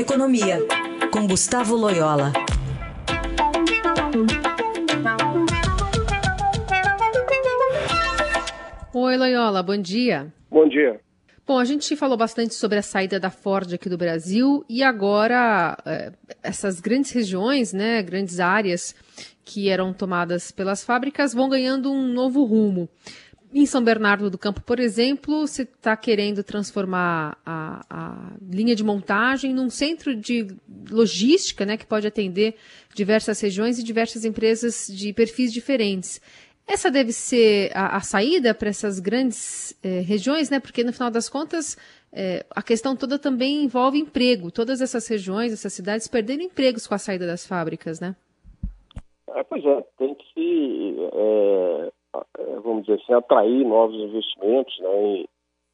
Economia, com Gustavo Loyola. Oi, Loyola, bom dia. Bom dia. Bom, a gente falou bastante sobre a saída da Ford aqui do Brasil e agora é, essas grandes regiões, né, grandes áreas que eram tomadas pelas fábricas vão ganhando um novo rumo. Em São Bernardo do Campo, por exemplo, você está querendo transformar a, a, linha de montagem num centro de logística, né, que pode atender diversas regiões e diversas empresas de perfis diferentes. Essa deve ser a, a saída para essas grandes eh, regiões, né? Porque no final das contas eh, a questão toda também envolve emprego. Todas essas regiões, essas cidades perderam empregos com a saída das fábricas, né? É, pois é, tem que é, vamos dizer assim, atrair novos investimentos né,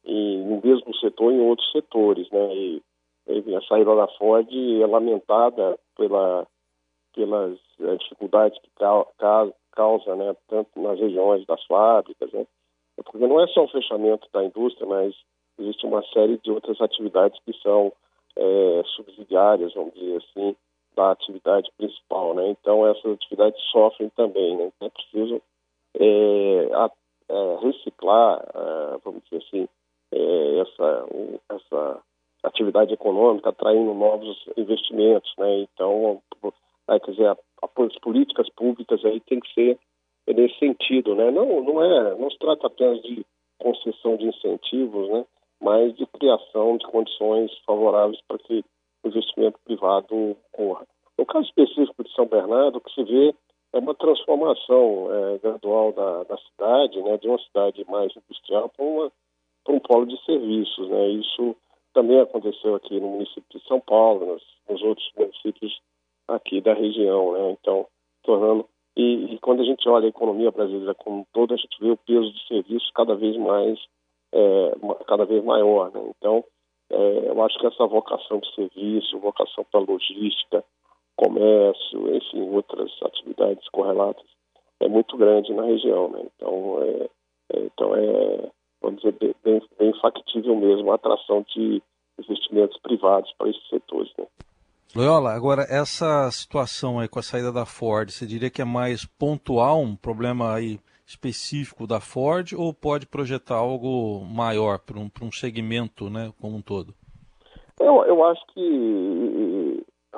em, no mesmo setor em outros setores. Né, e, e a saída da Ford é lamentada pela, pelas é, dificuldades que ca, ca, causa, né, tanto nas regiões das fábricas, né, porque não é só o fechamento da indústria, mas existe uma série de outras atividades que são é, subsidiárias, vamos dizer assim, da atividade principal, né? Então essas atividades sofrem também, né? Então é preciso é, a, é, reciclar, é, vamos dizer assim, é, essa, essa atividade econômica, atraindo novos investimentos, né? Então, quer dizer, a, as políticas públicas aí tem que ser nesse sentido, né? Não, não é, não se trata apenas de concessão de incentivos, né? Mas de criação de condições favoráveis para que o investimento privado ocorra. No caso específico de São Bernardo, o que se vê é uma transformação é, gradual da, da, cidade, né, de uma cidade mais industrial para, para um polo de serviços. Né. Isso também aconteceu aqui no município de São Paulo, nos, nos outros municípios aqui da região. Né. Então, tornando. E, e, quando a gente olha a economia brasileira como um todo, a gente vê o peso de serviços cada vez mais, é, cada vez maior. Né. Então, é, eu acho que essa vocação de serviço, vocação para logística, comércio, enfim, outras atividades correlatas, é muito grande na região. Né? Então, é, é, então é, vamos dizer, bem, bem factível mesmo a atração de investimentos privados para esses setores. Né? Loyola, agora essa situação aí com a saída da Ford, você diria que é mais pontual, um problema aí específico da Ford, ou pode projetar algo maior para um, um segmento né, como um todo? Eu, eu acho que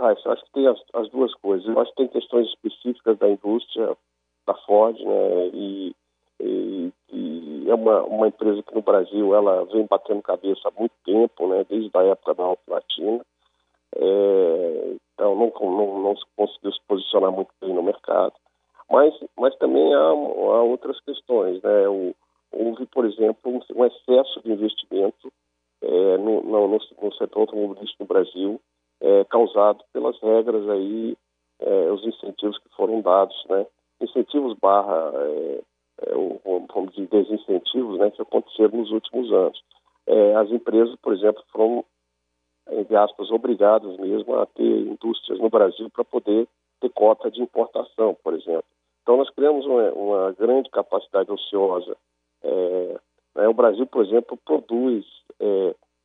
eu acho que tem as, as, duas coisas. Eu acho que tem questões específicas da indústria da Ford, né? E, e, e, é uma, uma empresa que no Brasil ela vem batendo cabeça há muito tempo, né? Desde a época da Alta Latina. É, então não, não, não conseguiu se posicionar muito bem no mercado. Mas, mas também há, há outras questões, né? O, houve, por exemplo, um, um excesso de investimento é, no, no, no setor automobilístico no Brasil é, causado pelas regras aí, é, os incentivos que foram dados, né? Incentivos barra, é, é vamos dizer, desincentivos, né, que aconteceram nos últimos anos. É, as empresas, por exemplo, foram, entre aspas, obrigadas mesmo a ter indústrias no Brasil para poder ter cota de importação, por exemplo. Então, nós criamos uma, uma grande capacidade ociosa. É, né, o Brasil, por exemplo, produz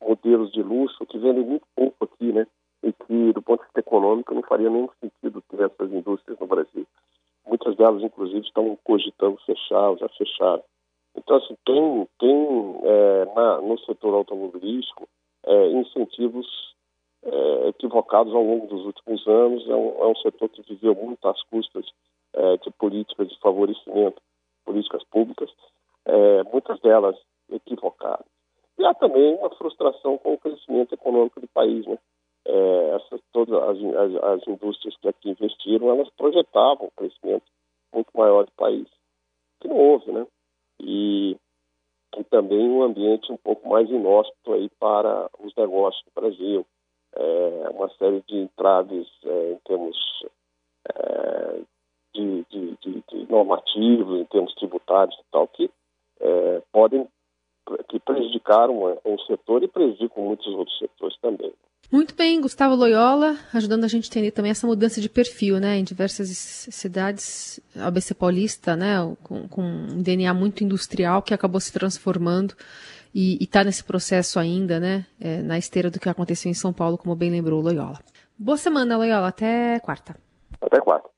modelos de luxo que vendem muito pouco aqui, né? E que, do ponto de vista econômico, não faria nenhum sentido ter essas indústrias no Brasil. Muitas delas, inclusive, estão cogitando fechar, já fecharam. Então, assim, tem, tem é, na, no setor automobilístico é, incentivos é, equivocados ao longo dos últimos anos. É um, é um setor que viveu muito às custas é, de políticas de favorecimento, políticas públicas, é, muitas delas equivocadas. E há também uma frustração com o crescimento econômico do país, né? É, essas, todas as, as, as, indústrias que aqui investiram, elas projetavam um crescimento muito maior do país, que não houve, né? E, e também um ambiente um pouco mais inóspito aí para os negócios no Brasil, é, uma série de entraves é, em termos é, de, de, de, de, normativos, em termos tributários e tal, que é, podem que prejudicaram o setor e prejudicam muitos outros setores também. Muito bem, Gustavo Loyola, ajudando a gente a entender também essa mudança de perfil, né? Em diversas cidades, a ABC Paulista, né? Com, com um DNA muito industrial que acabou se transformando e está nesse processo ainda, né? É, na esteira do que aconteceu em São Paulo, como bem lembrou Loyola. Boa semana, Loyola. Até quarta. Até quarta.